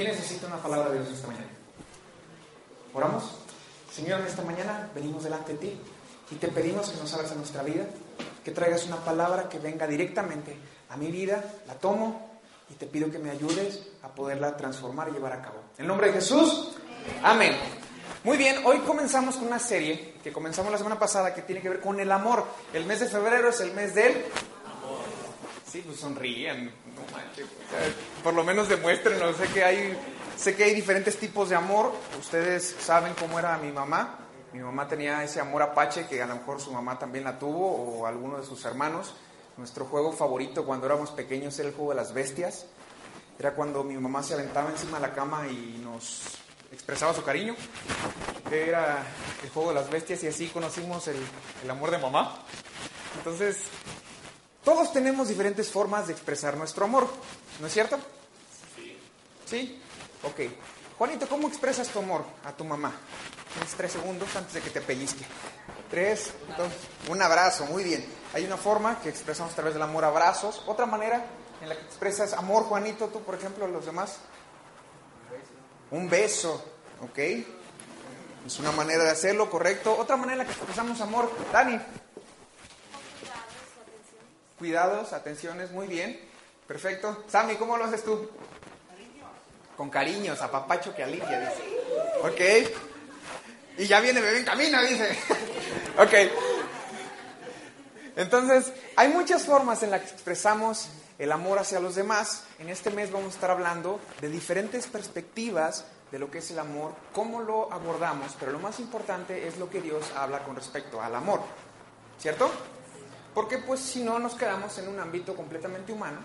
¿Quién necesita una palabra de Dios esta mañana? ¿Oramos? Señor, en esta mañana venimos delante de ti y te pedimos que nos abras a nuestra vida, que traigas una palabra que venga directamente a mi vida, la tomo y te pido que me ayudes a poderla transformar y llevar a cabo. En nombre de Jesús, amén. Muy bien, hoy comenzamos con una serie que comenzamos la semana pasada que tiene que ver con el amor. El mes de febrero es el mes del amor. Sí, pues sonríen, no manches. por lo menos demuéstrenlo. Sé que hay, sé que hay diferentes tipos de amor. Ustedes saben cómo era mi mamá. Mi mamá tenía ese amor apache que a lo mejor su mamá también la tuvo o alguno de sus hermanos. Nuestro juego favorito cuando éramos pequeños era el juego de las bestias. Era cuando mi mamá se aventaba encima de la cama y nos expresaba su cariño. Era el juego de las bestias y así conocimos el amor de mamá. Entonces, todos tenemos diferentes formas de expresar nuestro amor, ¿no es cierto? Sí. ¿Sí? Ok. Juanito, ¿cómo expresas tu amor a tu mamá? Tienes tres segundos antes de que te pellizque. Tres, dos, un abrazo, muy bien. Hay una forma que expresamos a través del amor, abrazos. Otra manera en la que expresas amor, Juanito, tú, por ejemplo, a los demás. Un beso, ¿ok? Es una manera de hacerlo, correcto. Otra manera en la que expresamos amor, Dani. Cuidados, atenciones, muy bien. Perfecto. Sammy, ¿cómo lo haces tú? Con cariños, a papacho que alivia, dice. Ok. Y ya viene bebé en camino, dice. ok. Entonces, hay muchas formas en las que expresamos el amor hacia los demás. En este mes vamos a estar hablando de diferentes perspectivas de lo que es el amor, cómo lo abordamos, pero lo más importante es lo que Dios habla con respecto al amor. ¿Cierto? Porque pues si no nos quedamos en un ámbito completamente humano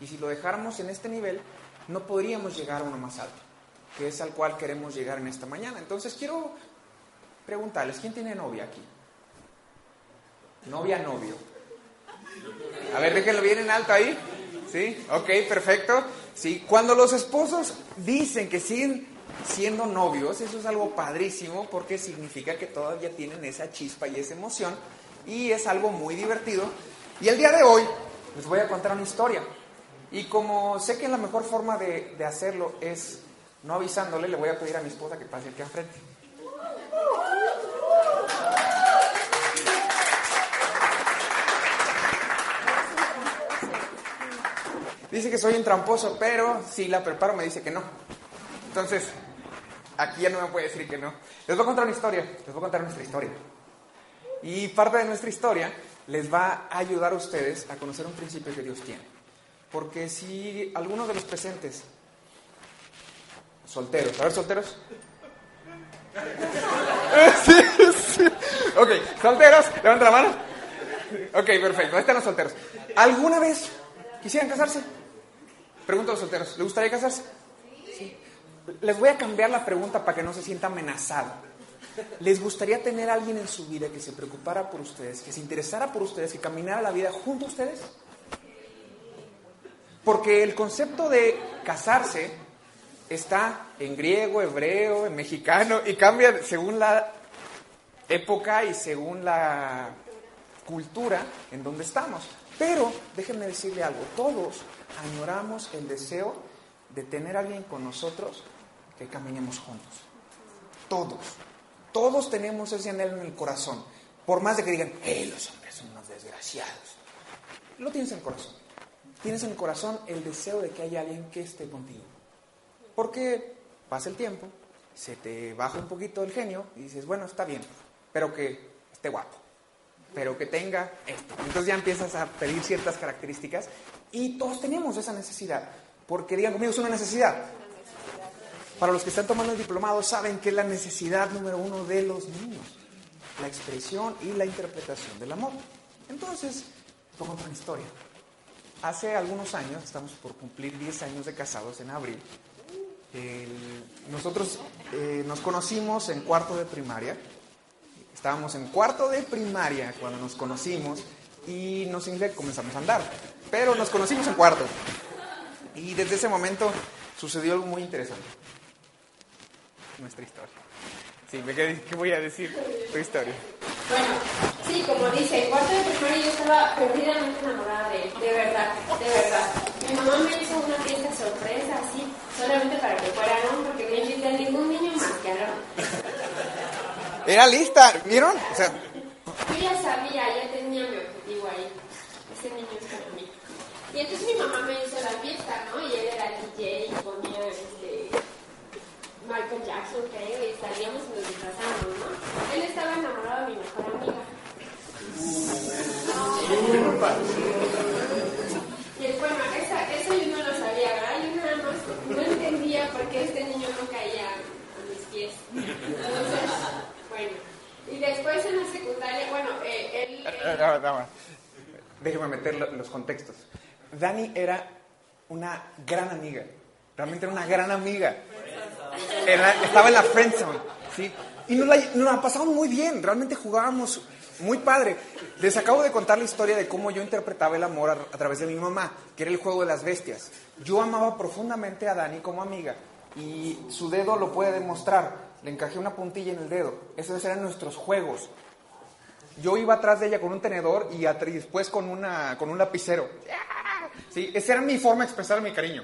y si lo dejáramos en este nivel, no podríamos llegar a uno más alto, que es al cual queremos llegar en esta mañana. Entonces quiero preguntarles, ¿quién tiene novia aquí? Novia, novio. A ver, déjenlo bien en alto ahí. ¿Sí? Ok, perfecto. Sí, cuando los esposos dicen que siguen siendo novios, eso es algo padrísimo porque significa que todavía tienen esa chispa y esa emoción y es algo muy divertido. Y el día de hoy les voy a contar una historia. Y como sé que la mejor forma de, de hacerlo es no avisándole, le voy a pedir a mi esposa que pase aquí enfrente. Dice que soy un tramposo, pero si la preparo me dice que no. Entonces, aquí ya no me puede decir que no. Les voy a contar una historia, les voy a contar nuestra historia. Y parte de nuestra historia les va a ayudar a ustedes a conocer un principio que Dios tiene. Porque si alguno de los presentes, solteros, a ver, solteros. Sí, sí. Ok, solteros, levanta la mano. Ok, perfecto, ahí están los solteros. ¿Alguna vez quisieran casarse? Pregunto a los solteros, ¿les gustaría casarse? Sí. Les voy a cambiar la pregunta para que no se sienta amenazado. ¿Les gustaría tener a alguien en su vida que se preocupara por ustedes, que se interesara por ustedes, que caminara la vida junto a ustedes? Porque el concepto de casarse está en griego, hebreo, en mexicano y cambia según la época y según la cultura en donde estamos. Pero déjenme decirle algo, todos añoramos el deseo de tener a alguien con nosotros que caminemos juntos. Todos. Todos tenemos ese anhelo en el corazón. Por más de que digan, ¡eh, los hombres son unos desgraciados! Lo tienes en el corazón. Tienes en el corazón el deseo de que haya alguien que esté contigo. Porque pasa el tiempo, se te baja un poquito el genio y dices, bueno, está bien, pero que esté guapo, pero que tenga esto. Entonces ya empiezas a pedir ciertas características y todos tenemos esa necesidad. Porque digan conmigo, es una necesidad. Para los que están tomando el diplomado saben que es la necesidad número uno de los niños, la expresión y la interpretación del amor. Entonces, a contar una historia. Hace algunos años, estamos por cumplir 10 años de casados en abril, nosotros eh, nos conocimos en cuarto de primaria. Estábamos en cuarto de primaria cuando nos conocimos y no significa que comenzamos a andar, pero nos conocimos en cuarto. Y desde ese momento sucedió algo muy interesante. Nuestra historia. Sí, ¿qué voy a decir? Tu historia. Bueno, sí, como dice, en cuarto de primaria yo estaba perdidamente enamorada de él, de verdad, de verdad. Mi mamá me hizo una fiesta sorpresa, así, solamente para que fuera porque no invité a ningún niño más que a Era lista, ¿vieron? O sea, yo ya sabía, ya tenía mi objetivo ahí. Ese niño es para mí. Y entonces mi mamá me hizo la fiesta, ¿no? Y él era DJ y ponía este, Michael Jackson, creo, y salíamos y nos disfrazamos, ¿no? Él estaba enamorado de mi mejor amiga. Y bueno, esa, eso yo no lo sabía, ¿verdad? Yo nada más no entendía por qué este niño no caía a mis pies. Entonces, bueno. Y después en la secundaria, bueno, eh, él... Eh, Déjeme meter los contextos. Dani era una gran amiga. Realmente era una gran amiga. Estaba en la friendzone, ¿sí? Y nos la, nos muy bien. Realmente jugábamos muy padre. Les acabo de contar la historia de cómo yo interpretaba el amor a, a, través de mi mamá, que era el juego de las bestias. Yo amaba profundamente a Dani como amiga y su dedo lo puede demostrar le encajé una puntilla en el dedo. Esos eran nuestros juegos. Yo iba atrás de ella con un tenedor y, después con, una, con un lapicero. Sí, esa era mi forma de expresar mi cariño.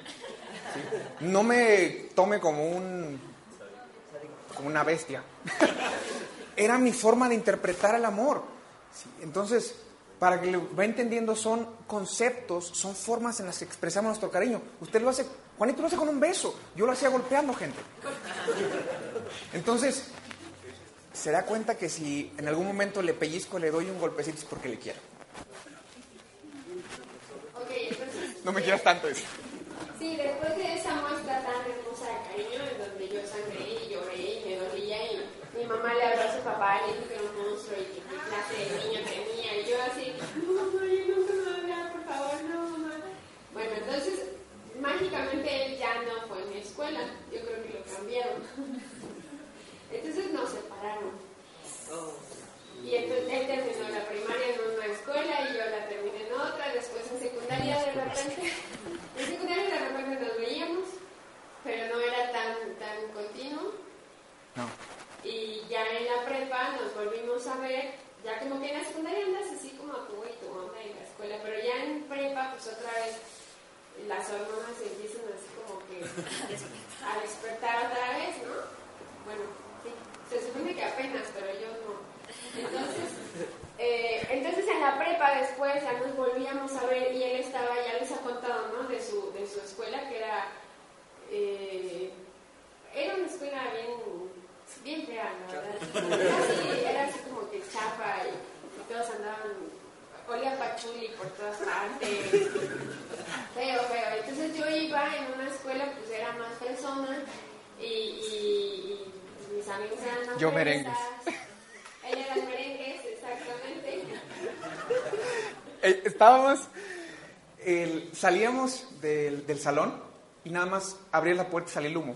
No me tome como un como una bestia. era mi forma de interpretar el amor. entonces, para que lo va entendiendo, son conceptos, son formas en las que expresamos nuestro cariño. Usted lo hace, Juanito lo hace con un beso, yo lo hacía golpeando gente. Entonces, se da cuenta que si en algún momento le pellizco, le doy un golpecito es porque le quiero. no me quieras tanto eso. Sí, después de esa muestra tan hermosa de cariño, en donde yo sangré y lloré y me dolía y mi mamá le habló a su papá y le dijo que era un monstruo y que clase de niño tenía y yo así, no mamá, yo nunca me voy a por favor, no mamá. Bueno, entonces mágicamente él ya no fue en mi escuela, yo creo que lo cambiaron. Entonces nos separaron. Y entonces él terminó la primaria en una escuela y yo la terminé en otra, después en secundaria de repente, en secundaria de repente nos veíamos, pero no era tan, tan continuo. No. Y ya en la prepa nos volvimos a ver, ya como que en la secundaria andas así como tú y tu onda en la escuela, pero ya en prepa pues otra vez las hormonas empiezan así como que a despertar otra vez, ¿no? Bueno, se supone que apenas, pero yo no. Entonces, eh, entonces después ya nos volvíamos a ver y él estaba, ya les ha contado, ¿no? De su, de su escuela, que era, eh, era una escuela bien, bien fea, verdad. Era así, era así como que chapa y, todos andaban, olía pachuli por todas partes. Feo, feo. Entonces yo iba en una escuela, pues era más persona y, y mis amigos eran Yo merengues. Ella era merengues, Eh, estábamos, salíamos del, del, salón y nada más abría la puerta y salía el humo.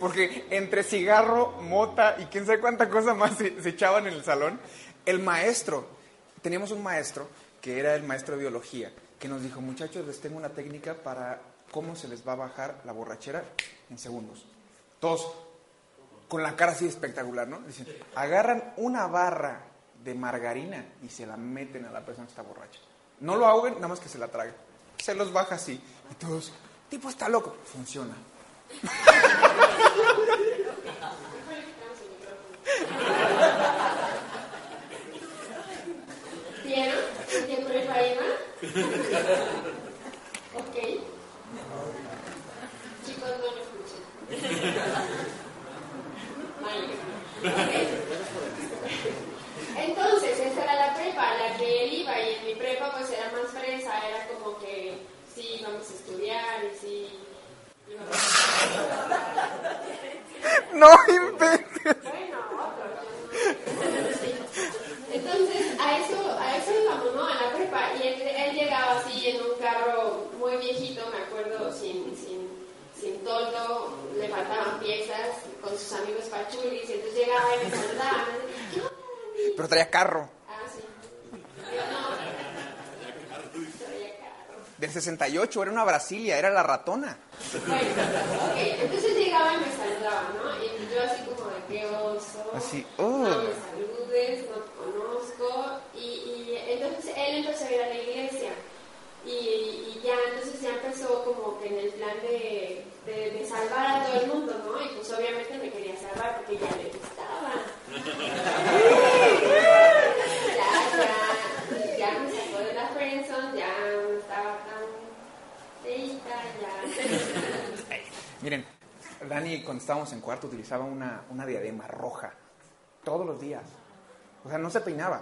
Porque entre cigarro, mota y quién sabe cuánta cosa más se, se echaban en el salón, el maestro, teníamos un maestro que era el maestro de biología, que nos dijo, muchachos, les tengo una técnica para cómo se les va a bajar la borrachera en segundos. Todos con la cara así espectacular, ¿no? Dicen, agarran una barra de margarina y se la meten a la persona que está borracha. No lo ahoguen, nada más que se la traguen. Se los baja así. Y todos, tipo está loco. Funciona. Ok. Chicos, no lo entonces, esa era la prepa, la que él iba, y en mi prepa pues era más fresa, era como que sí, vamos a estudiar y sí. No inventes. Bueno, otro. Entonces, a eso, a eso íbamos, ¿no? A la prepa. Y él, él, llegaba así en un carro muy viejito, me acuerdo, sin, sin con sus amigos pachulis, y entonces llegaba y me saludaba, ¿qué onda, Dani? Pero traía carro. Ah, sí. Yo no. Traía carro. Del 68, era una Brasilia, era la ratona. Bueno, ok, entonces llegaba y me saludaba, ¿no? Y yo así como de qué oso. Así, oh. No me saludes, no te conozco. Y, y entonces él empezó a ir a la iglesia. Y, y ya, entonces ya empezó como que en el plan de, de, de salvar a todo el mundo, ¿no? Y pues obviamente me quería salvar porque ya le gustaba. ya, ya, ya me sacó de la friendzone, ya no estaba tan feita, ya. Miren, Dani cuando estábamos en cuarto utilizaba una, una diadema roja todos los días. O sea, no se peinaba.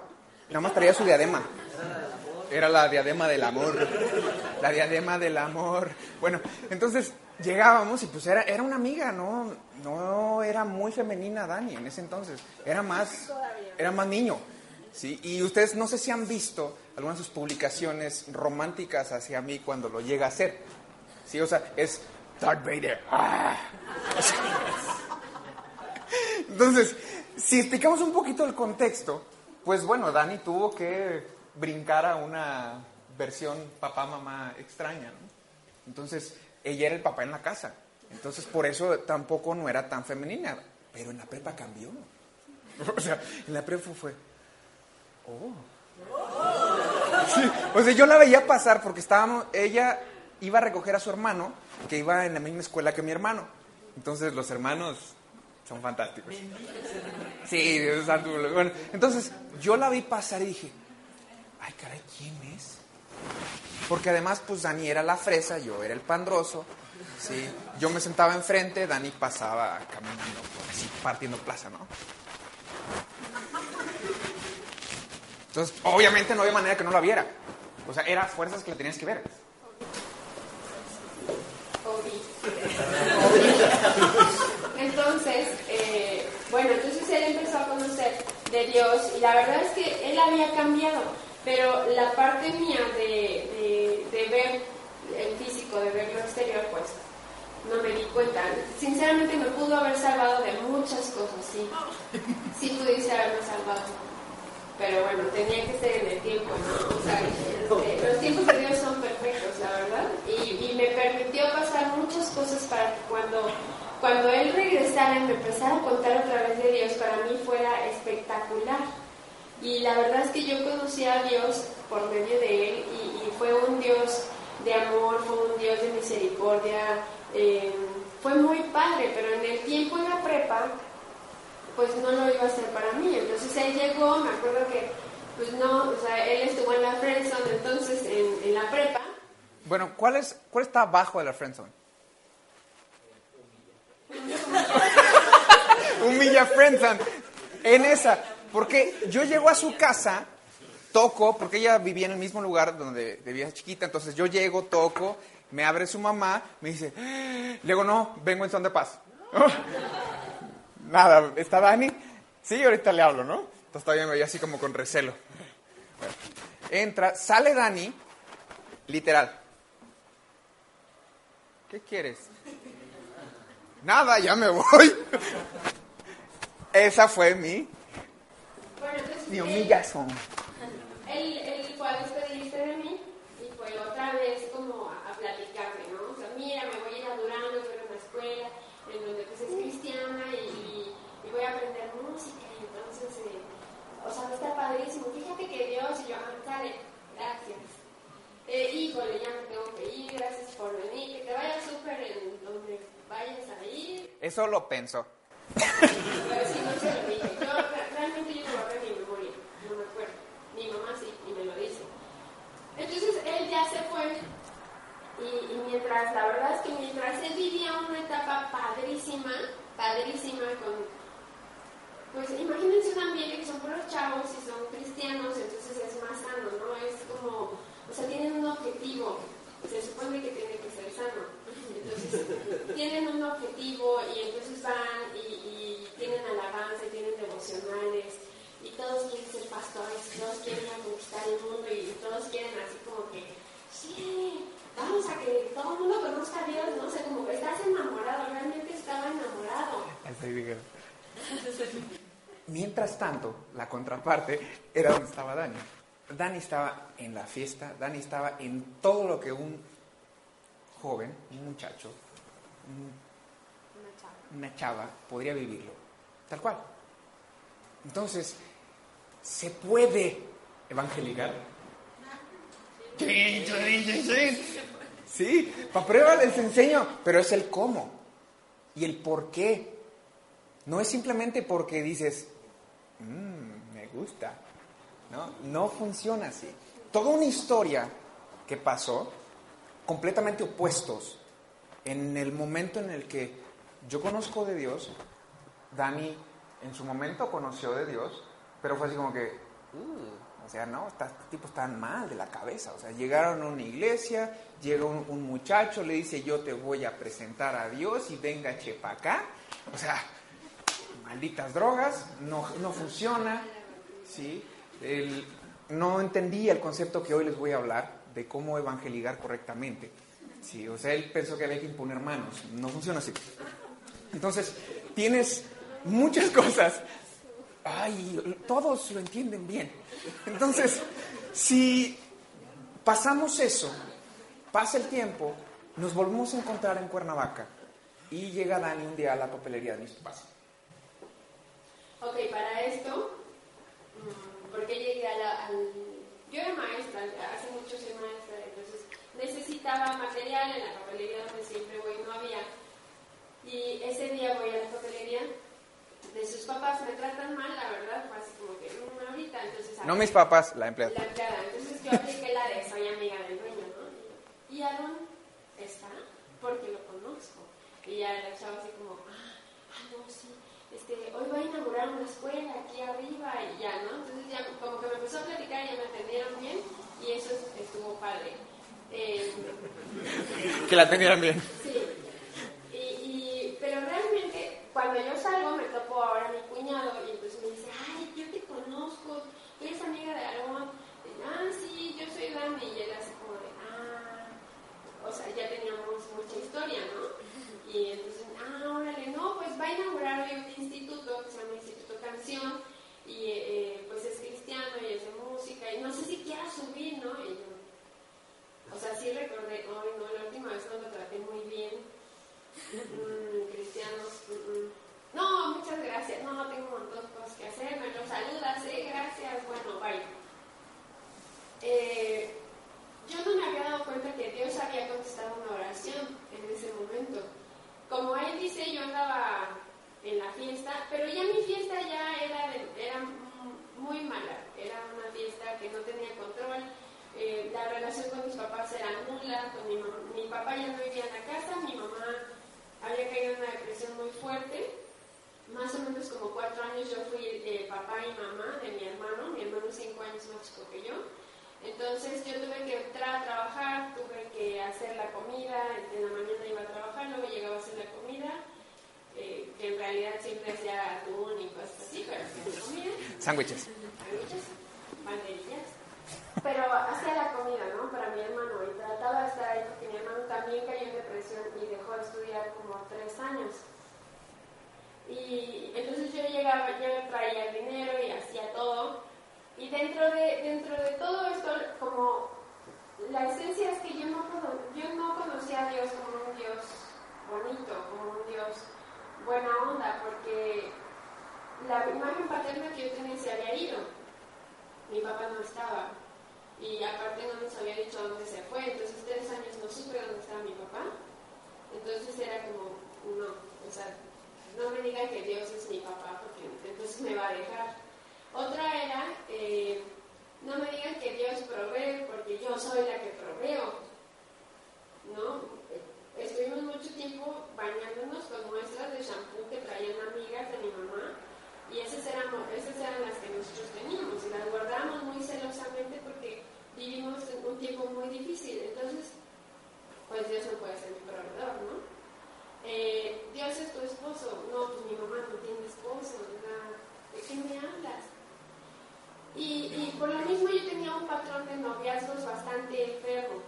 Nada más traía su diadema. Era la diadema del amor. La diadema del amor. Bueno, entonces llegábamos y pues era, era una amiga, ¿no? No era muy femenina Dani en ese entonces. Era más, era más niño. ¿sí? Y ustedes no sé si han visto algunas de sus publicaciones románticas hacia mí cuando lo llega a hacer. ¿Sí? O sea, es Darth Vader. ¡Ah! Entonces, si explicamos un poquito el contexto, pues bueno, Dani tuvo que brincar a una versión papá-mamá extraña, ¿no? Entonces, ella era el papá en la casa. Entonces, por eso tampoco no era tan femenina. Pero en la prepa cambió. O sea, en la prepa fue, oh. Sí, o sea, yo la veía pasar porque estábamos, ella iba a recoger a su hermano, que iba en la misma escuela que mi hermano. Entonces, los hermanos son fantásticos. Sí, Dios. Bueno, entonces yo la vi pasar y dije, ay, caray, ¿quién es? Porque además, pues Dani era la fresa, yo era el pandroso. Sí, yo me sentaba enfrente, Dani pasaba caminando, así partiendo plaza, ¿no? Entonces, obviamente no había manera que no la viera. O sea, era fuerzas que la tenías que ver. Entonces, eh, bueno, entonces él empezó a conocer de Dios y la verdad es que él había cambiado, pero la parte mía de, de, ver el físico, de ver lo exterior, pues no me di cuenta. Sinceramente me pudo haber salvado de muchas cosas, sí. Sí pudiese haberme salvado. Pero bueno, tenía que ser en el tiempo, ¿no? O sea, este, los tiempos de Dios son perfectos, la verdad. Y me permitió pasar muchas cosas para que cuando, cuando Él regresara y me empezara a contar otra vez de Dios, para mí fuera espectacular. Y la verdad es que yo conocí a Dios por medio de Él y, y fue un Dios de amor, fue un Dios de misericordia. eh, fue muy padre, pero en el tiempo en la prepa pues no lo iba a hacer para mí. Entonces él llegó, me acuerdo que, pues no, o sea, él estuvo en la friendzone, entonces en, en la prepa. Bueno, ¿cuál, es, ¿cuál está abajo de la friendzone? Humilla friendzone. En esa. Porque yo llego a su casa, toco, porque ella vivía en el mismo lugar donde vivía chiquita, entonces yo llego, toco, me abre su mamá, me dice, digo, no, vengo en son de paz. Nada, ¿está Dani? Sí, ahorita le hablo, ¿no? Entonces todavía me veía así como con recelo. Entra, sale Dani, literal. ¿Qué quieres? Nada, ya me voy. Esa fue mi, Bueno, entonces mi. Él, él fue a despedirse de mí y fue otra vez como a, a platicarme, ¿no? O sea, mira, me voy a ir a Durango, voy a una escuela en donde pues es cristiana y, y voy a aprender música y entonces, eh, o sea, a estar padrísimo. Fíjate que Dios y yo, sale, gracias. Eh, híjole, ya me tengo que ir, gracias por venir, que te vaya súper en donde vayas a ir. Eso lo pensó. Pero sí, no se lo dije. Yo, re- realmente yo no borré mi memoria, no me acuerdo. Mi mamá sí, y me lo dice. Entonces él ya se fue. Y, y mientras, la verdad es que mientras él vivía una etapa padrísima, padrísima con... Pues imagínense un ambiente que son puros chavos y son cristianos, entonces es más sano, ¿no? Es como, o sea, tienen un objetivo. Se supone que tiene que ser sano. Entonces, tienen un objetivo y entonces van y, tienen alabanza y tienen devocionales y todos quieren ser pastores, y todos quieren conquistar el mundo y todos quieren así como que, sí, vamos a que todo el mundo conozca a Dios, no sé, como que estás enamorado, realmente estaba enamorado. Mientras tanto, la contraparte era donde estaba Dani. Dani estaba en la fiesta, Dani estaba en todo lo que un joven, un muchacho, una chava podría vivirlo, tal cual. Entonces, ¿se puede evangelizar? Sí, sí, para prueba les enseño, pero es el cómo y el por qué. No es simplemente porque dices, mmm, me gusta. No, no funciona así. Toda una historia que pasó, completamente opuestos, en el momento en el que yo conozco de Dios, Dani en su momento conoció de Dios, pero fue así como que, uh, o sea, no, estos tipos están mal de la cabeza. O sea, llegaron a una iglesia, llega un, muchacho, le dice, yo te voy a presentar a Dios y venga chepa acá. O sea, malditas drogas, no, no funciona, ¿sí? no entendía el concepto que hoy les voy a hablar de cómo evangelizar correctamente. Sí, o sea, él pensó que había que imponer manos. No funciona así. Entonces, tienes muchas cosas. Ay, todos lo entienden bien. Entonces, si pasamos eso, pasa el tiempo, nos volvemos a encontrar en Cuernavaca y llega Dani un día a la papelería de mis papás. Ok, para esto, mm, porque llegué a la, al... Yo era maestra, hace muchos años maestra, entonces necesitaba material en la papelería donde siempre voy, no había. Y ese día voy a la papelería de sus papás, me tratan mal, la verdad, fue así como que una mm, ahorita, entonces... No mis papás, la empleada. La empleada, entonces yo apliqué la de soy amiga del dueño, ¿no? Y Aaron está porque lo conozco. Y ya la chava así como, ah, ah, este, hoy va a inaugurar una escuela aquí arriba y ya, ¿no? Entonces ya como que me empezó a platicar y ya me atendieron bien y eso estuvo padre. Eh, que la atendieran bien. Sí. Y, y, pero realmente, cuando yo salgo, me topo ahora a mi cuñado y entonces me dice, ay, yo te conozco, tú eres amiga de Aaron. ah, sí, yo soy Dani. Y él así como de, ah, o sea, ya teníamos mucha historia, ¿no? Y entonces, ah, órale, no, pues va a inaugurar hoy un instituto que se llama Instituto Canción y eh, pues es cristiano y de música y no sé si quiera subir, ¿no? Y yo, o sea, sí recordé, hoy no, la última vez no lo traté muy bien. Mm, cristianos, mm, mm. no, muchas gracias, no, tengo un montón de cosas que hacer, me lo saludas, eh, gracias, bueno, bye. Eh, yo no me había dado cuenta que Dios había contestado una oración en ese momento. Como él dice, yo andaba en la fiesta, pero ya mi fiesta ya era, era muy mala, era una fiesta que no tenía control eh, la relación con mis papás era nula, con mi, mi papá ya no vivía en la casa, mi mamá había caído en una depresión muy fuerte, más o menos como cuatro años yo fui eh, papá y mamá de mi hermano, mi hermano es cinco años más chico que yo, entonces yo tuve que entrar a trabajar, tuve que hacer la comida, en la mañana iba a trabajar, luego llegaba a hacer la comida, eh, que en realidad siempre hacía atún y cosas así, pero hacía comida. Sándwiches. Sándwiches, banderillas pero hacía la comida, ¿no? Para mi hermano y trataba de estar ahí porque mi hermano también cayó en depresión y dejó de estudiar como tres años. Y entonces yo llegaba, yo traía el dinero y hacía todo. Y dentro de, dentro de todo esto, como la esencia es que yo no, yo no conocía a Dios como un Dios bonito, como un Dios buena onda, porque la imagen paterna que yo tenía se había ido. Mi papá no estaba y aparte no nos había dicho dónde se fue, entonces tres años no supe dónde estaba mi papá. Entonces era como, no, o sea, no me digan que Dios es mi papá porque entonces me va a dejar. Otra era, eh, no me digan que Dios provee porque yo soy la que proveo. ¿No? Estuvimos mucho tiempo bañándonos con muestras de shampoo que traían amigas de mi mamá y esas eran, esas eran las que nosotros teníamos y las guardamos muy celosamente porque vivimos en un tiempo muy difícil. Entonces, pues Dios no puede ser mi proveedor, ¿no? Eh, Dios es tu esposo. No, pues mi mamá no tiene esposo. ¿De qué me hablas? Y, y, por lo mismo yo tenía un patrón de noviazgos bastante enfermo.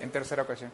En tercera ocasión.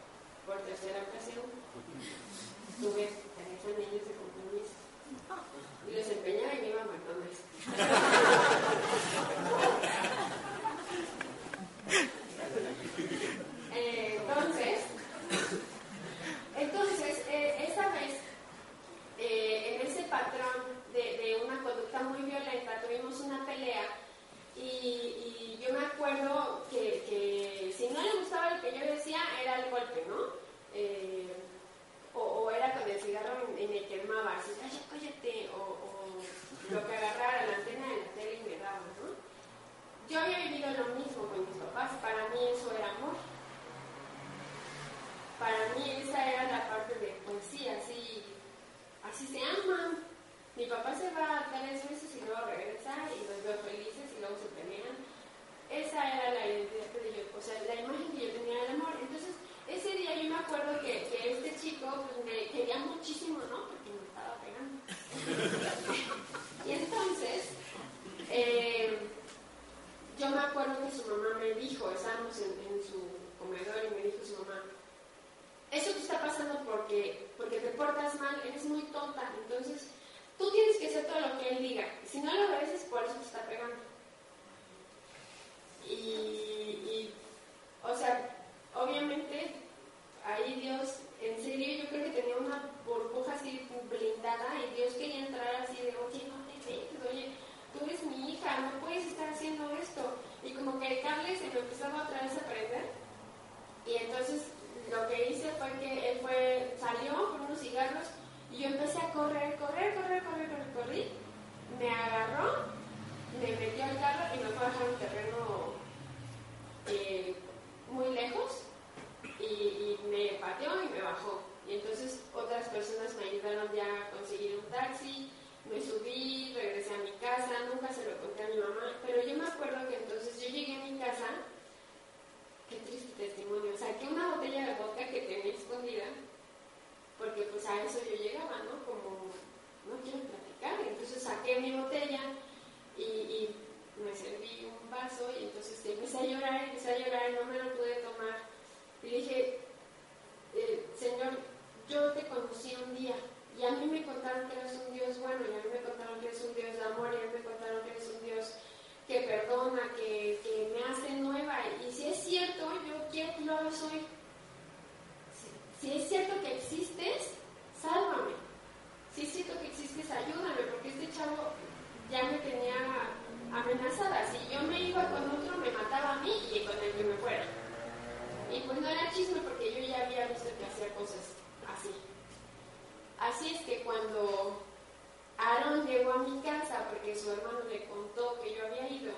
Eso yo llegaba, ¿no? Como no quiero platicar, entonces saqué mi botella y, me serví un vaso y entonces empecé a llorar, empecé a llorar no me lo pude tomar. Y dije, eh, Señor, yo te conocí un día y a mí me contaron que eres un Dios bueno y a mí me contaron que eres un Dios de amor y a mí me contaron que eres un Dios que perdona, que, que me hace nueva. Y si es cierto, yo quiero que lo hagas hoy. Si, si es cierto que existes, sálvame. Si es cierto que existes, ayúdame, porque este chavo ya me tenía amenazada. Si yo me iba con otro, me mataba a mí y con el que me fuera. Y pues no era chisme porque yo ya había visto que hacía cosas así. Así es que cuando Aaron llegó a mi casa porque su hermano le contó que yo había ido,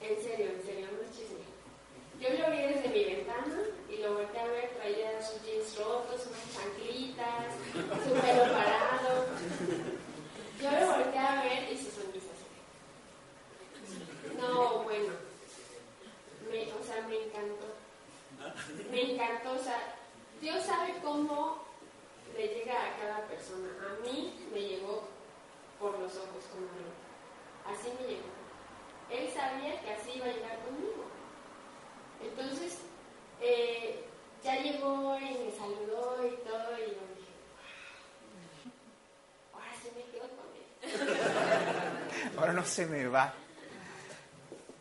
en serio, en serio, no es chisme. Yo lo vi desde mi ventana y lo volteé a ver, traía sus jeans rotos, unas chanclitas, su pelo parado. Yo lo volteé a ver y su sonrisa. No, bueno. O sea, me encantó. Me encantó, o sea, Dios sabe cómo le llega a cada persona. A mí me llegó por los ojos como él. Así me llegó. Él sabía que así iba a llegar conmigo. Entonces, eh, ya llegó y me saludó y todo, y yo dije, "Wow, ahora sí me quedo con él. Ahora no se me va.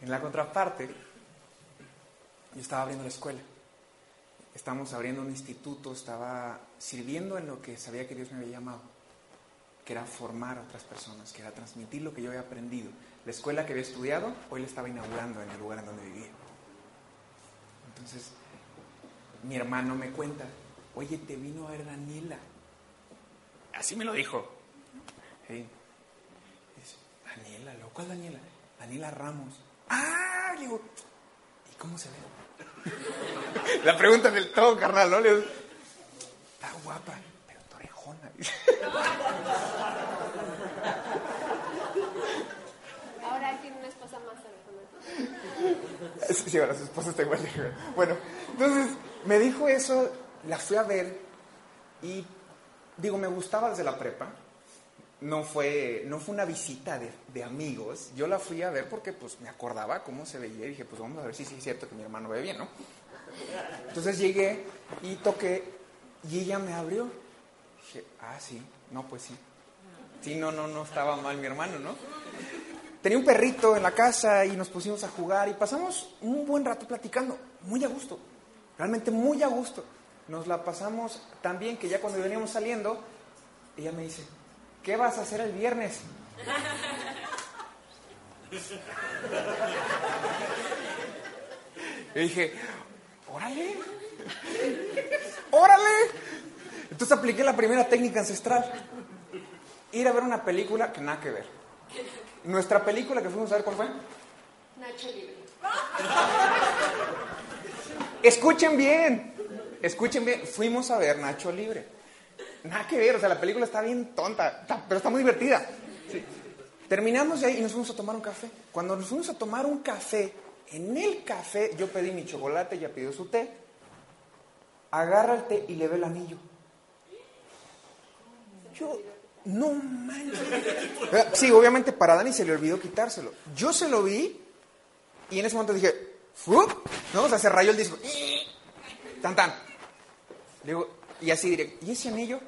En la contraparte, yo estaba abriendo la escuela. Estábamos abriendo un instituto, estaba sirviendo en lo que sabía que Dios me había llamado, que era formar a otras personas, que era transmitir lo que yo había aprendido. La escuela que había estudiado, hoy la estaba inaugurando en el lugar en donde vivía. Entonces, mi hermano me cuenta, oye, te vino a ver Daniela. Así me lo dijo. Daniela, ¿lo Daniela? Daniela Ramos. Ah, digo, ¿y cómo se ve? La pregunta del todo, carnal, ¿no? Está guapa, pero torejona. dice. Ahora tiene una esposa más cercana. Sí, ahora su esposa está igual. Bueno, entonces me dijo eso, la fui a ver y digo, me gustaba desde la prepa, no fue, no fue una visita de, de amigos. Yo la fui a ver porque pues me acordaba cómo se veía y dije, pues vamos a ver si sí es cierto que mi hermano ve bien, ¿no? Entonces llegué y toqué y ella me abrió. Dije, ah, sí, no, pues sí. Sí, no, no, no estaba mal mi hermano, ¿no? Tenía un perrito en la casa y nos pusimos a jugar y pasamos un buen rato platicando, muy a gusto, realmente muy a gusto. Nos la pasamos tan bien que ya cuando veníamos saliendo, ella me dice, ¿qué vas a hacer el viernes? Y dije, órale, órale. Entonces apliqué la primera técnica ancestral. Ir a ver una película que nada que ver. Nuestra película que fuimos a ver, ¿cuál fue? Nacho Libre. Escuchen bien, escuchen bien. Fuimos a ver Nacho Libre. Nada que ver, o sea, la película está bien tonta, pero está muy divertida. Sí. Terminamos de ahí y nos fuimos a tomar un café. Cuando nos fuimos a tomar un café, en el café yo pedí mi chocolate, ella pidió su té. Agarra el té y le ve el anillo. Yo, no manches. Sí, obviamente para Dani se le olvidó quitárselo. Yo se lo vi y en ese momento dije, ¡fup! ¿no? O sea, se rayó el disco. Tan, tan. Digo, y así directo, ¿y ese anillo?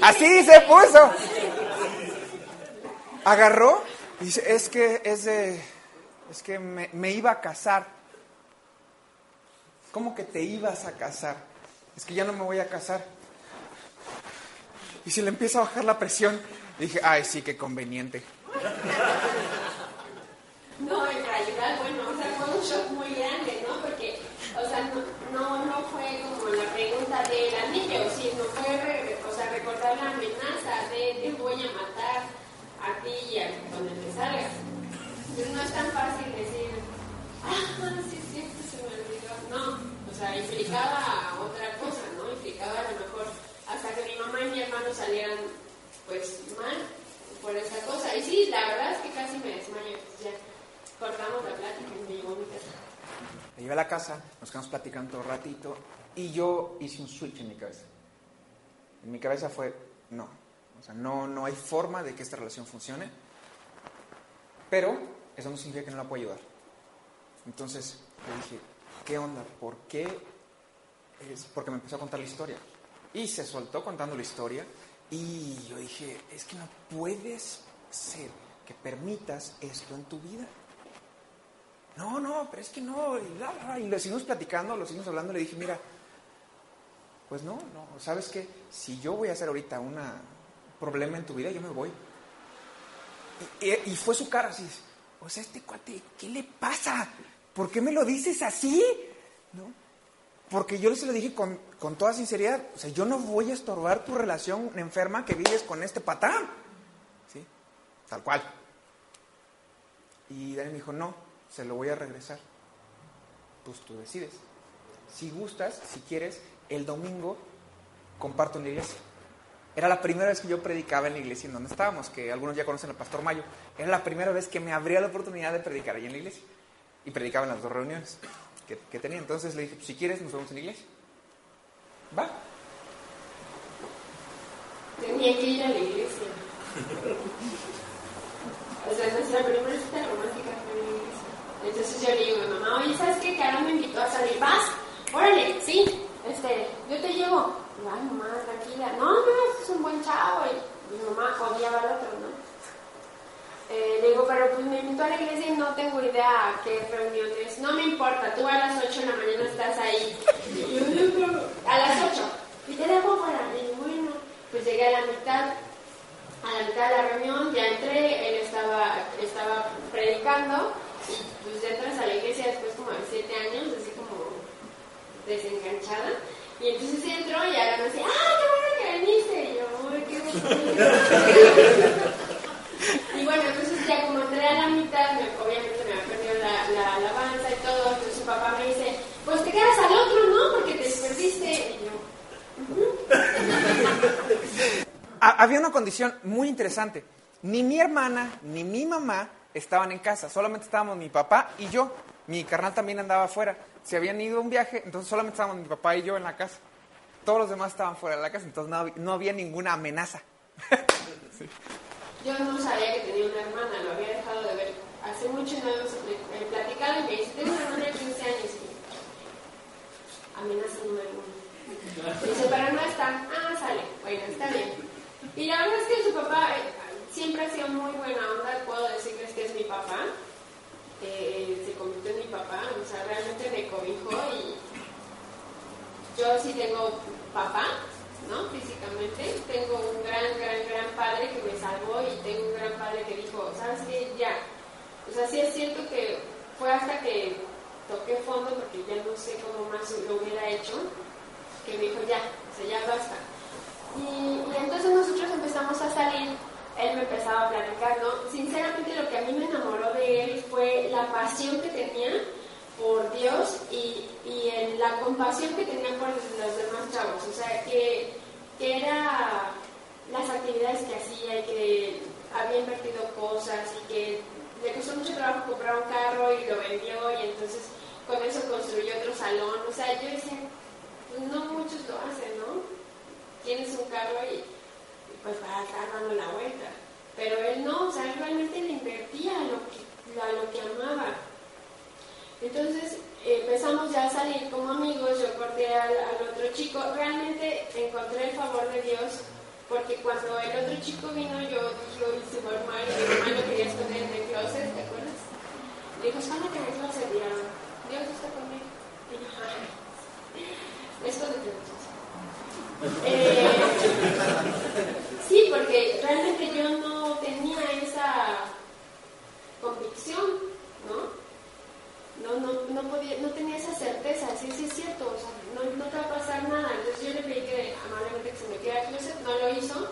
Así se puso. Agarró y dice, es que es de, es que me iba a casar. ¿Cómo que te ibas a casar? Es que ya no me voy a casar. Y se le empieza a bajar la presión. Dije, ay, sí, qué conveniente. No, en realidad, bueno, o sea, fue un shock muy grande, ¿no? Porque, o sea, no, no, fue como la pregunta del anillo, sino fue, o sea, recordar la amenaza de te voy a matar a ti y a donde te salgas. No es tan fácil decir, ah, sí, es cierto, se me olvidó. No, o sea, implicaba otra cosa, ¿no? Implicaba a lo mejor hasta que mi mamá y mi hermano salieran, pues, mal por esa cosa. Y sí, la verdad es que casi me desmayo. Ya cortamos la plática y me llevó a mi casa. La llevé a la casa, nos quedamos platicando todo ratito y yo hice un switch en mi cabeza. En mi cabeza fue, no, o sea, no, no hay forma de que esta relación funcione, pero eso no significa que no la pueda ayudar. Entonces le dije, ¿qué onda? ¿Por qué? Porque me empezó a contar la historia. Y se soltó contando la historia y yo dije, es que no puedes ser que permitas esto en tu vida. No, no, pero es que no. Y, bla, bla, y lo seguimos platicando, lo seguimos hablando. Le dije, mira, pues no, no. ¿Sabes qué? Si yo voy a hacer ahorita un problema en tu vida, yo me voy. Y, y- y fue su cara así. O sea, este cuate, ¿qué le pasa? ¿Por qué me lo dices así? ¿No? Porque yo se lo dije con, con toda sinceridad. O sea, yo no voy a estorbar tu relación enferma que vives con este patán. ¿Sí? Tal cual. Y Dani me dijo, no, se lo voy a regresar. Pues tú decides. Si gustas, si quieres, el domingo comparto en la iglesia. Era la primera vez que yo predicaba en la iglesia en donde estábamos, que algunos ya conocen al Pastor Mayo. Era la primera vez que me abría la oportunidad de predicar ahí en la iglesia. Y predicaba en las dos reuniones que, tenía. Entonces le dije, si quieres, nos vemos en la iglesia. Va. Tenía que ir a la iglesia. O sea, nuestra primera cita romántica fue en la iglesia. Entonces yo le digo a mi mamá, oye, ¿sabes qué? Carol me invitó a salir. ¿Vas? Órale, sí. Este, yo te llevo. Ay, mamá, tranquila. No, no, es un buen chavo. Y mi mamá odiaba al otro. Eh, le digo, pero pues me invitó a la iglesia y no tengo idea qué reunión es. No me importa, tú a las 8 de la mañana estás ahí. Y yo, "No, pero a las 8. Y te dejo para. Y bueno, pues llegué a la mitad, a la mitad de la reunión, ya entré, él estaba, estaba predicando. Y pues entras a la iglesia después como de 7 años, así como desenganchada. Y entonces entro y ahora me dice, ¡ah, qué bueno que viniste! Y yo, ¡ay, qué bueno! Bueno, entonces ya como entré a la mitad, me- obviamente me perdido la, la alabanza y todo, entonces su papá me dice, pues te quedas al otro, ¿no? Porque te perdiste. Y yo, Ha- Había una condición muy interesante. Ni mi hermana ni mi mamá estaban en casa, solamente estábamos mi papá y yo. mi carnal también andaba afuera. Se habían ido a un viaje, entonces solamente estábamos mi papá y yo en la casa. Todos los demás estaban fuera de la casa, entonces no, no había ninguna amenaza. Yo no sabía que tenía una hermana, lo había dejado de ver hace mucho no habíamos pl- eh, platicado y me dice, tengo una hermana de 15 años. Y amenaza número uno. Dice, pero no está. Ah, sale. Bueno, está bien. Y la verdad es que su papá eh, siempre ha sido muy buena onda, puedo decirles que es mi papá. Eh, se convirtió en mi papá, o sea, realmente me cobijó y yo sí tengo papá, ¿no? Físicamente. Tengo un gran, gran, gran padre que me salvó y tengo un gran padre que dijo, ¿sabes qué? Ya. O sea, sí es cierto que fue hasta que toqué fondo, porque ya no sé cómo más lo hubiera hecho, que me dijo, ya, o sea, ya basta. Y, y entonces nosotros empezamos a salir, él me empezaba a platicar, ¿no? Sinceramente lo que a mí me enamoró de él fue la pasión que tenía por Dios y, y el- la compasión que tenía por los, demás chavos. O sea, que, que era las actividades que hacía y que había invertido cosas y que le costó mucho trabajo comprar un carro y lo vendió y entonces con eso construyó otro salón. O sea, yo decía, no muchos lo hacen, ¿no? Tienes un carro y, y pues estar dando la vuelta. Pero él no, o sea, él realmente le invertía lo a lo que amaba. Entonces eh, empezamos ya a salir como amigos, yo corté al, otro chico, realmente encontré el favor de Dios, porque cuando el otro chico vino yo dije, uy, se fue mal, y mi lo quería esconder en el closet, ¿te acuerdas? Le dijo, escóndete en el closet, y yo, Dios está conmigo. Y yo, "Ay". Escóndete muchachos. Eh, sí, porque realmente yo no tenía esa convicción, ¿no? No, no, no, podía, no tenía esa certeza, sí, sí es cierto, o sea, no, no te va a pasar nada. Entonces yo le pedí que amablemente que se metiera al closet, no lo hizo.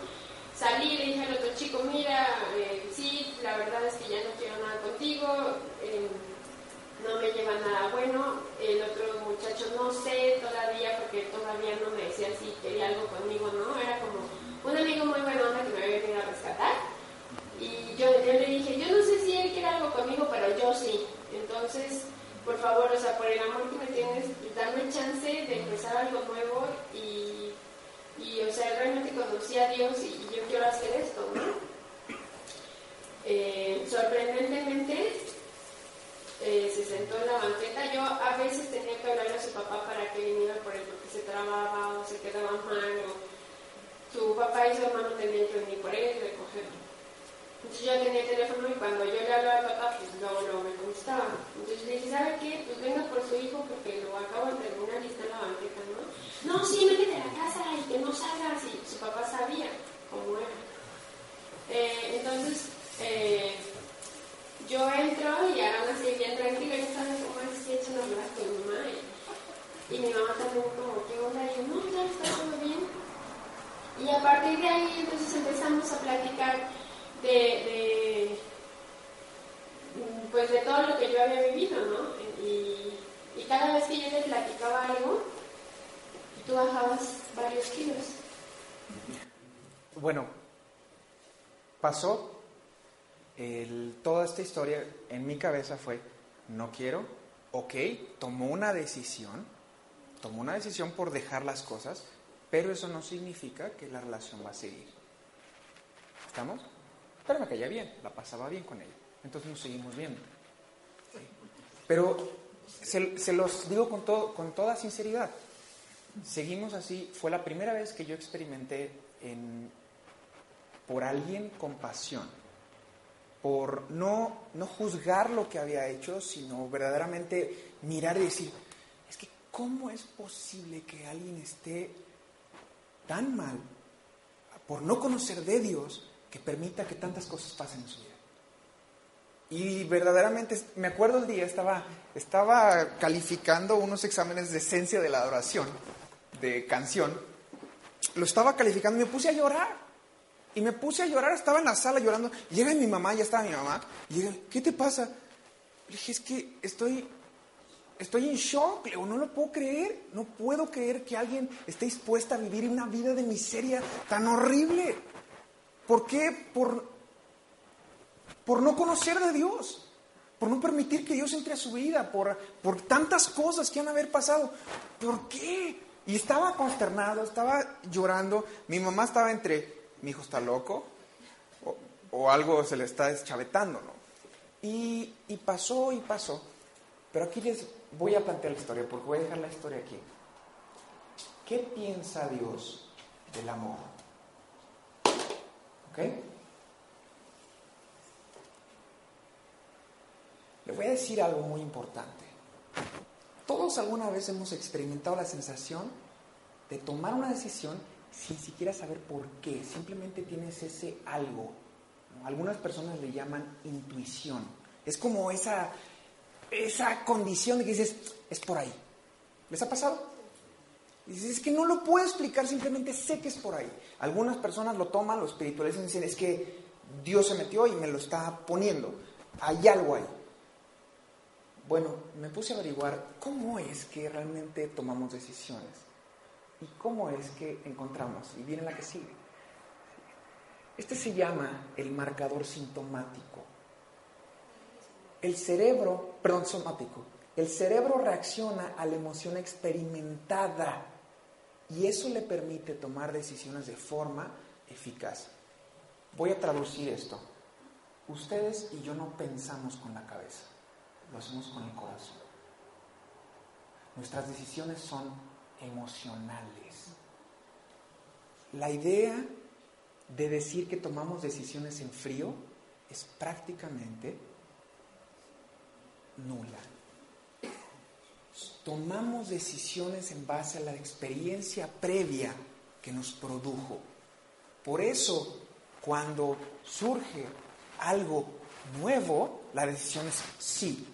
Salí, le dije al otro chico, mira, eh, sí, la verdad es que ya no quiero nada contigo, eh, no me lleva nada bueno. El otro muchacho no sé todavía, porque todavía no me decía si quería algo conmigo, ¿no? Era como un amigo muy bueno onda que me había venido a rescatar. Y yo le dije, yo no sé si él quiere algo conmigo, pero yo sí. Entonces, por favor, o sea, por el amor que me tienes, dame chance de empezar algo nuevo y, y o sea, realmente conocí a Dios y, yo quiero hacer esto, ¿no? Eh, sorprendentemente, eh, se sentó en la banqueta. Yo a veces tenía que hablarle a su papá para que viniera por él porque se trababa o se quedaba mal o su papá y su hermano tenían que venir por él recogerlo. Entonces yo tenía el teléfono y cuando yo le hablaba al papá, pues luego, luego me contestaba. Entonces le dije, ¿sabe qué? Pues venga por su hijo porque lo acabo de terminar y está en la banqueta, ¿no? No, sí, métete a la casa y que no salgas. Y su papá sabía cómo era. Eh, entonces, eh, yo entro y ahora así bien tranquila, ya sabes cómo es que echan a hablar con mi mamá. Y, y mi mamá también como, ¿qué onda? Y yo, no, ya está todo bien. Y a partir de ahí entonces empezamos a platicar de, pues de todo lo que yo había vivido, ¿no? Y, cada vez que yo le platicaba algo, tú bajabas varios kilos. Bueno, pasó, toda esta historia en mi cabeza fue, no quiero, ok, tomó una decisión, tomó una decisión por dejar las cosas, pero eso no significa que la relación va a seguir. ¿Estamos? Pero me caía bien, la pasaba bien con ella, entonces nos seguimos viendo. Pero se, los digo con, toda sinceridad, seguimos así, fue la primera vez que yo experimenté en, por alguien con pasión, por no, no juzgar lo que había hecho, sino verdaderamente mirar y decir, es que ¿cómo es posible que alguien esté tan mal por no conocer de Dios que permita que tantas cosas pasen en su vida? Y verdaderamente, me acuerdo el día, estaba, estaba calificando unos exámenes de esencia de la adoración, de canción, lo estaba calificando me puse a llorar. Y me puse a llorar, estaba en la sala llorando. Llega mi mamá, ya estaba mi mamá. Llega, ¿qué te pasa? Le dije, es que estoy, estoy en shock, le digo, no lo puedo creer. No puedo creer que alguien esté dispuesta a vivir una vida de miseria tan horrible. ¿Por qué? Por, por no conocer de Dios. por no permitir que Dios entre a su vida, por, por tantas cosas que han haber pasado. ¿Por qué? Y estaba consternado, estaba llorando. Mi mamá estaba entre, mi hijo está loco, o, o algo se le está deschavetando, ¿no? Y, y pasó y pasó. Pero aquí les voy a plantear la historia, porque voy a dejar la historia aquí. ¿Qué piensa Dios del amor? ¿Ok? Le voy a decir algo muy importante. Todos alguna vez hemos experimentado la sensación de tomar una decisión sin siquiera saber por qué. Simplemente tienes ese algo. Algunas personas le llaman intuición. Es como esa, esa condición de que dices, es por ahí. ¿Les ha pasado? Dices, es que no lo puedo explicar, simplemente sé que es por ahí. Algunas personas lo toman, lo espiritualizan y dicen, es que Dios se metió y me lo está poniendo. Hay algo ahí. Bueno, me puse a averiguar cómo es que realmente tomamos decisiones y cómo es que encontramos. Y viene la que sigue. Este se llama el marcador sintomático. El cerebro, perdón, somático. El cerebro reacciona a la emoción experimentada y eso le permite tomar decisiones de forma eficaz. Voy a traducir esto. Ustedes y yo no pensamos con la cabeza, lo hacemos con el corazón. Nuestras decisiones son emocionales. La idea de decir que tomamos decisiones en frío es prácticamente nula. Tomamos decisiones en base a la experiencia previa que nos produjo. Por eso, cuando surge algo nuevo, la decisión es sí.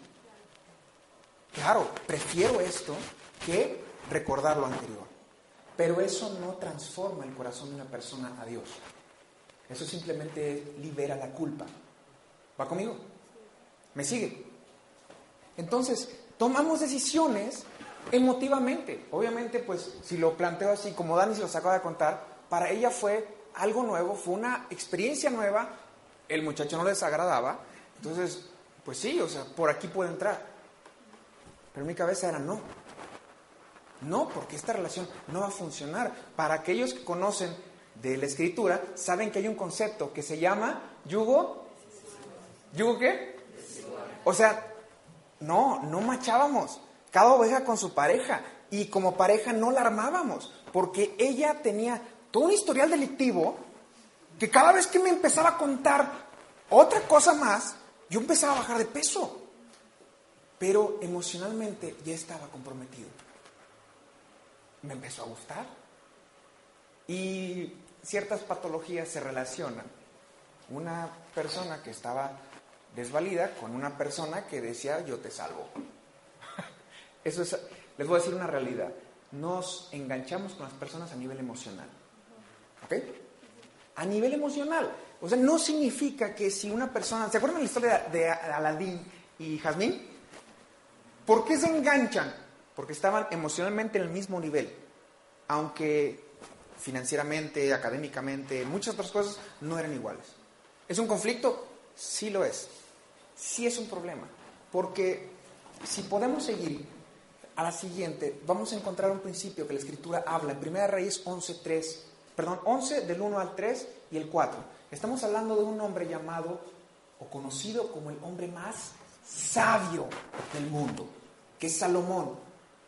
Claro, prefiero esto que recordar lo anterior. Pero eso no transforma el corazón de una persona a Dios. Eso simplemente libera la culpa. ¿Va conmigo? ¿Me sigue? Entonces, tomamos decisiones emotivamente. Obviamente, pues, si lo planteo así, como Dani se los acaba de contar, para ella fue algo nuevo, fue una experiencia nueva, el muchacho no les agradaba, entonces, pues sí, o sea, por aquí puede entrar. Pero mi cabeza era no. No, porque esta relación no va a funcionar. Para aquellos que conocen de la escritura, saben que hay un concepto que se llama yugo. ¿Yugo qué? O sea, no, no machábamos. Cada oveja con su pareja. Y como pareja no la armábamos. Porque ella tenía todo un historial delictivo que cada vez que me empezaba a contar otra cosa más, yo empezaba a bajar de peso. Pero emocionalmente ya estaba comprometido. Me empezó a gustar. Y ciertas patologías se relacionan. Una persona que estaba desvalida con una persona que decía yo te salvo. Eso es, les voy a decir una realidad. Nos enganchamos con las personas a nivel emocional. ¿Ok? A nivel emocional. O sea, no significa que si una persona. ¿Se acuerdan de la historia de Aladín y Jazmín? ¿Por qué se enganchan? Porque estaban emocionalmente en el mismo nivel. Aunque financieramente, académicamente, muchas otras cosas no eran iguales. ¿Es un conflicto? Sí lo es. Sí es un problema. Porque si podemos seguir a la siguiente, vamos a encontrar un principio que la Escritura habla en Primera Reyes 11.3, perdón, 11 del 1 al 3 y el 4. Estamos hablando de un hombre llamado o conocido como el hombre más sabio del mundo, que es Salomón.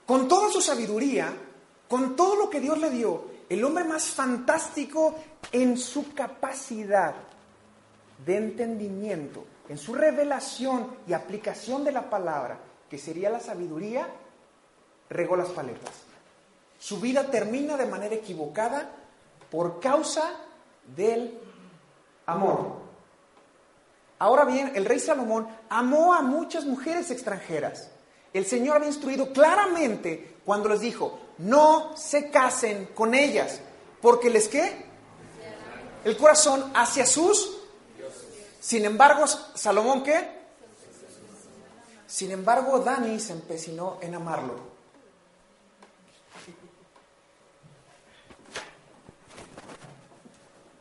Con toda su sabiduría, con todo lo que Dios le dio, el hombre más fantástico en su capacidad de entendimiento, en su revelación y aplicación de la palabra, que sería la sabiduría, regó las paletas. Su vida termina de manera equivocada por causa del amor. Ahora bien, el rey Salomón amó a muchas mujeres extranjeras. El Señor había instruido claramente cuando les dijo, no se casen con ellas, porque les qué? El corazón hacia sus. Sin embargo, Salomón qué? Sin embargo, Dani se empecinó en amarlo.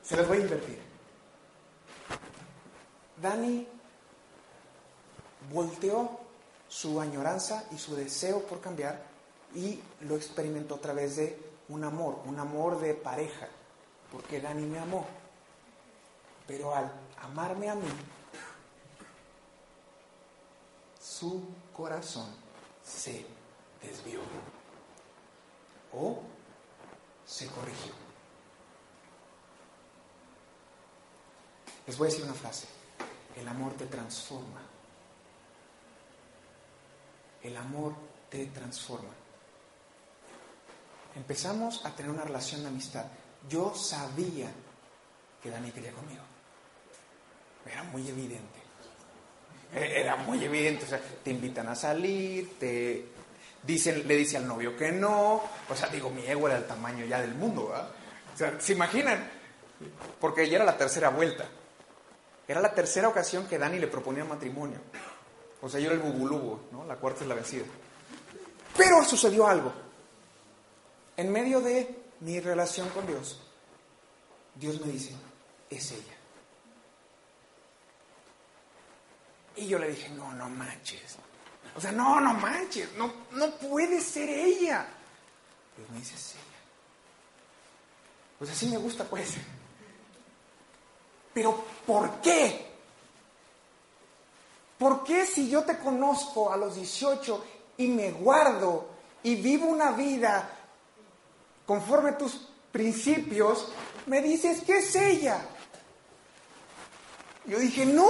Se les voy a invertir. Dani volteó su añoranza y su deseo por cambiar y lo experimentó a través de un amor, un amor de pareja, porque Dani me amó. Pero al amarme a mí, su corazón se desvió o se corrigió. Les voy a decir una frase. El amor te transforma. El amor te transforma. Empezamos a tener una relación de amistad. Yo sabía que Dani quería conmigo. Era muy evidente. E-, era muy evidente. O sea, te invitan a salir, te dicen, le dice al novio que no. O sea, digo, mi ego era el tamaño ya del mundo, ¿verdad? O sea, ¿se imaginan? Porque ya era la tercera vuelta. Era la tercera ocasión que Dani le proponía matrimonio. O sea, yo era el bubulubo, ¿no? La cuarta es la vencida. Pero sucedió algo. En medio de mi relación con Dios, Dios me dice, es ella. Y yo le dije, no, no manches. O sea, no, no manches, no, no puede ser ella. Dios me dice, ella. Pues así me gusta, pues. Pero ¿por qué? ¿Por qué si yo te conozco a los 18 y me guardo y vivo una vida conforme a tus principios, me dices que es ella? Yo dije, no.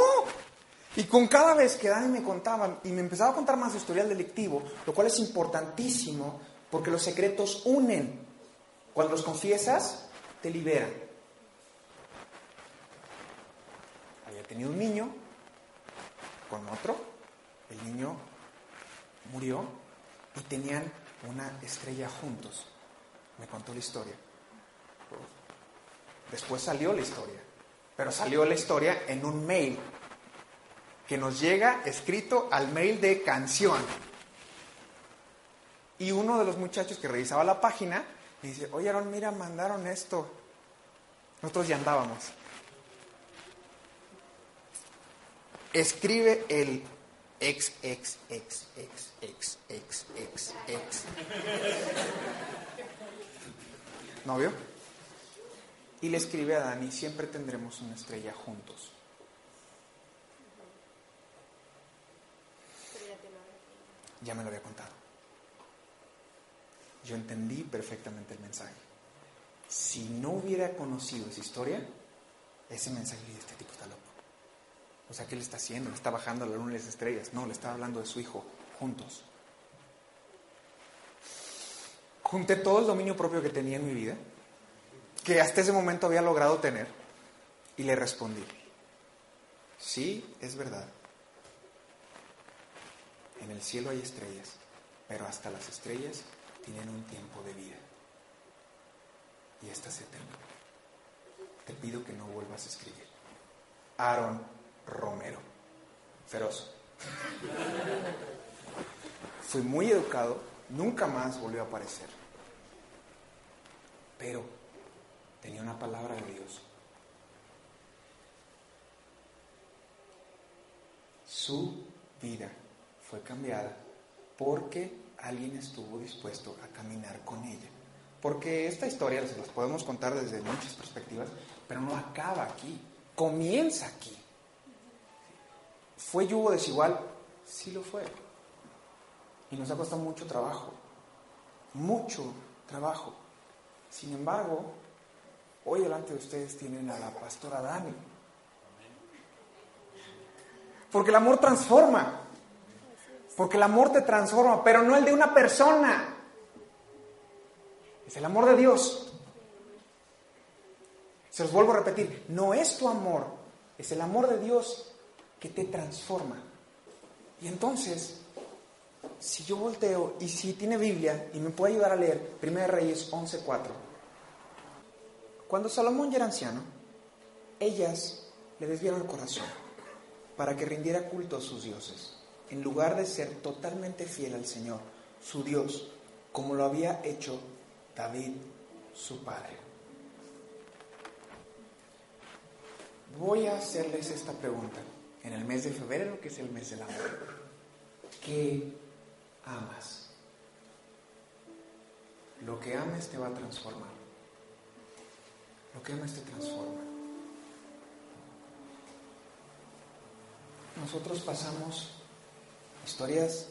Y con cada vez que Dani me contaba y me empezaba a contar más de historial delictivo, lo cual es importantísimo porque los secretos unen. Cuando los confiesas, te liberan. Había tenido un niño, con otro, el niño murió y tenían una estrella juntos. Me contó la historia. Después salió la historia, pero salió la historia en un mail que nos llega escrito al mail de canción. Y uno de los muchachos que revisaba la página dice, oye Aaron, mira, mandaron esto. Nosotros ya andábamos. escribe el ex, ex, ex, ex, ex, ex, ex, ex. ¿Novio? Y le escribe a Dani, siempre tendremos una estrella juntos. Ya me lo había contado. Yo entendí perfectamente el mensaje. Si no hubiera conocido esa historia, ese mensaje de este tipo está loco. O sea, ¿qué le está haciendo? ¿Le está bajando la luna y las estrellas? No, le está hablando de su hijo, juntos. Junté todo el dominio propio que tenía en mi vida, que hasta ese momento había logrado tener, y le respondí, sí, es verdad. En el cielo hay estrellas, pero hasta las estrellas tienen un tiempo de vida. Y esta se termina. Te pido que no vuelvas a escribir. Aaron Romero. Feroz. Fui muy educado, nunca más volvió a aparecer. Pero tenía una palabra de Dios. Su vida fue cambiada porque alguien estuvo dispuesto a caminar con ella. Porque esta historia se las podemos contar desde muchas perspectivas, pero no acaba aquí, comienza aquí. ¿Fue yugo desigual? Sí lo fue. Y nos ha costado mucho trabajo, mucho trabajo. Sin embargo, hoy delante de ustedes tienen a la pastora Dani. Porque el amor transforma. Porque el amor te transforma, pero no el de una persona. Es el amor de Dios. Se los vuelvo a repetir, no es tu amor, es el amor de Dios que te transforma. Y entonces, si yo volteo y si tiene Biblia y me puede ayudar a leer 1 Reyes 11:4, cuando Salomón ya era anciano, ellas le desviaron el corazón para que rindiera culto a sus dioses, en lugar de ser totalmente fiel al Señor, su Dios, como lo había hecho David, su padre. Voy a hacerles esta pregunta en el mes de febrero, que es el mes del amor. ¿Qué amas? Lo que ames te va a transformar. Lo que ames te transforma. Nosotros pasamos historias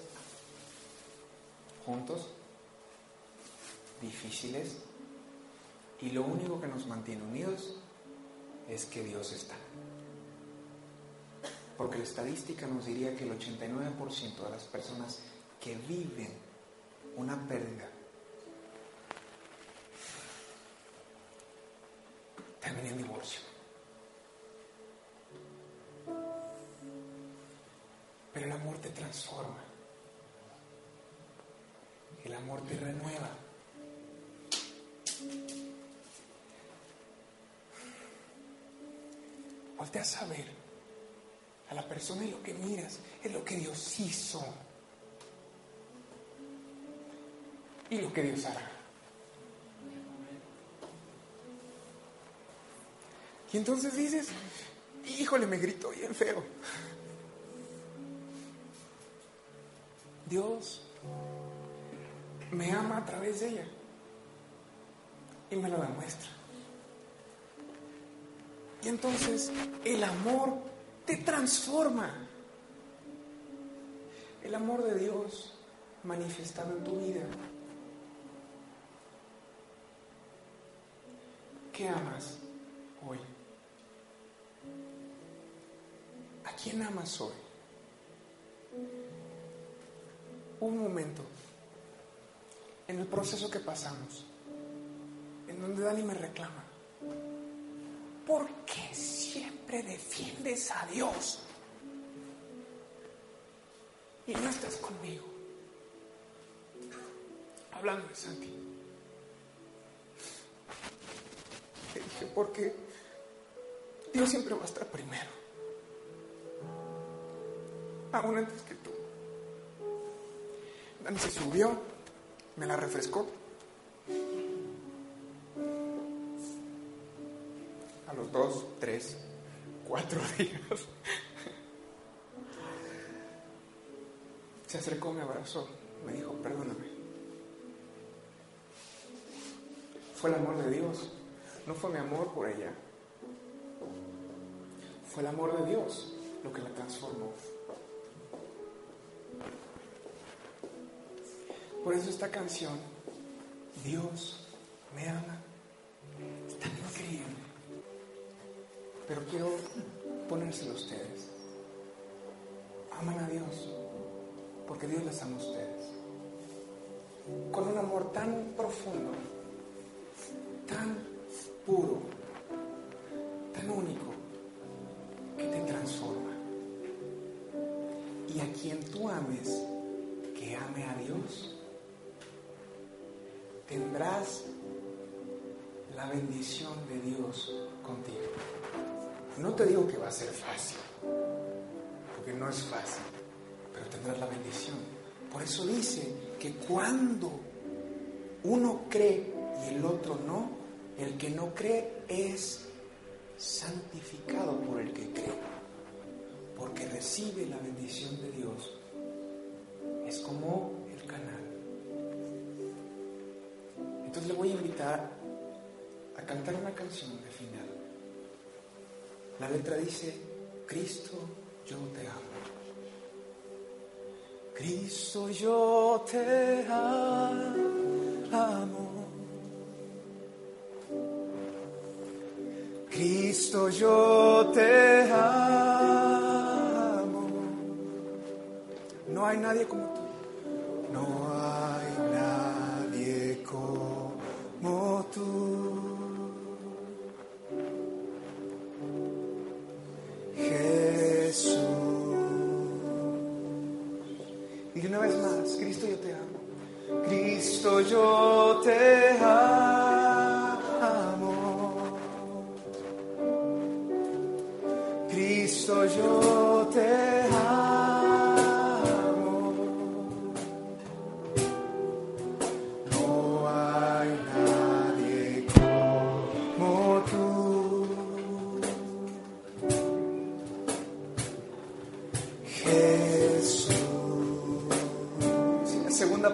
juntos, difíciles, y lo único que nos mantiene unidos es que Dios está. Porque la estadística nos diría que el 89% de las personas que viven una pérdida terminan en divorcio. El amor te renueva. Voltea a saber a la persona y lo que miras es lo que Dios hizo y lo que Dios hará. Y entonces dices, híjole, me gritó bien feo. Dios me ama a través de ella y me lo demuestra. Y entonces el amor te transforma. El amor de Dios manifestado en tu vida. ¿Qué amas hoy? ¿A quién amas hoy? Un momento en el proceso que pasamos, en donde Dani me reclama, ¿por qué siempre defiendes a Dios? Y no estás conmigo. Hablando de Santi. Le dije, porque Dios siempre va a estar primero. Aún antes que. Dani se subió, me la refrescó. A los dos, tres, cuatro días. Se acercó, me abrazó, me dijo, perdóname. Fue el amor de Dios, no fue mi amor por ella. Fue el amor de Dios lo que la transformó. Por eso esta canción, Dios me ama, es tan increíble. Pero quiero ponérselo a ustedes. Aman a Dios, porque Dios les ama a ustedes. Con un amor tan profundo, tan puro, tendrás la bendición de Dios contigo. No te digo que va a ser fácil, porque no es fácil, pero tendrás la bendición. Por eso dice que cuando uno cree y el otro no, el que no cree es santificado por el que cree, porque recibe la bendición de Dios. Es como Entonces le voy a invitar a cantar una canción de final. La letra dice, Cristo, yo te amo. Cristo, yo te amo. Cristo, yo te amo. No hay nadie como tú.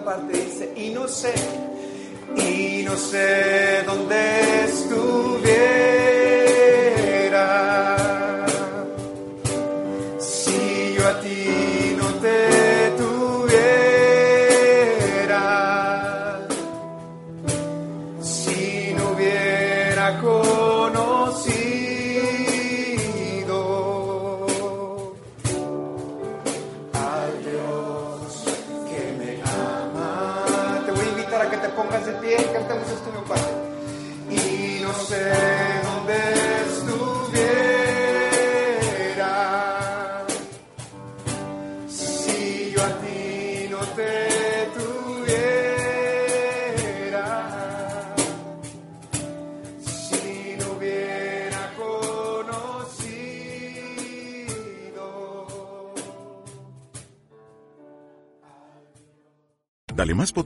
Parte, dice, y no sé, y no sé dónde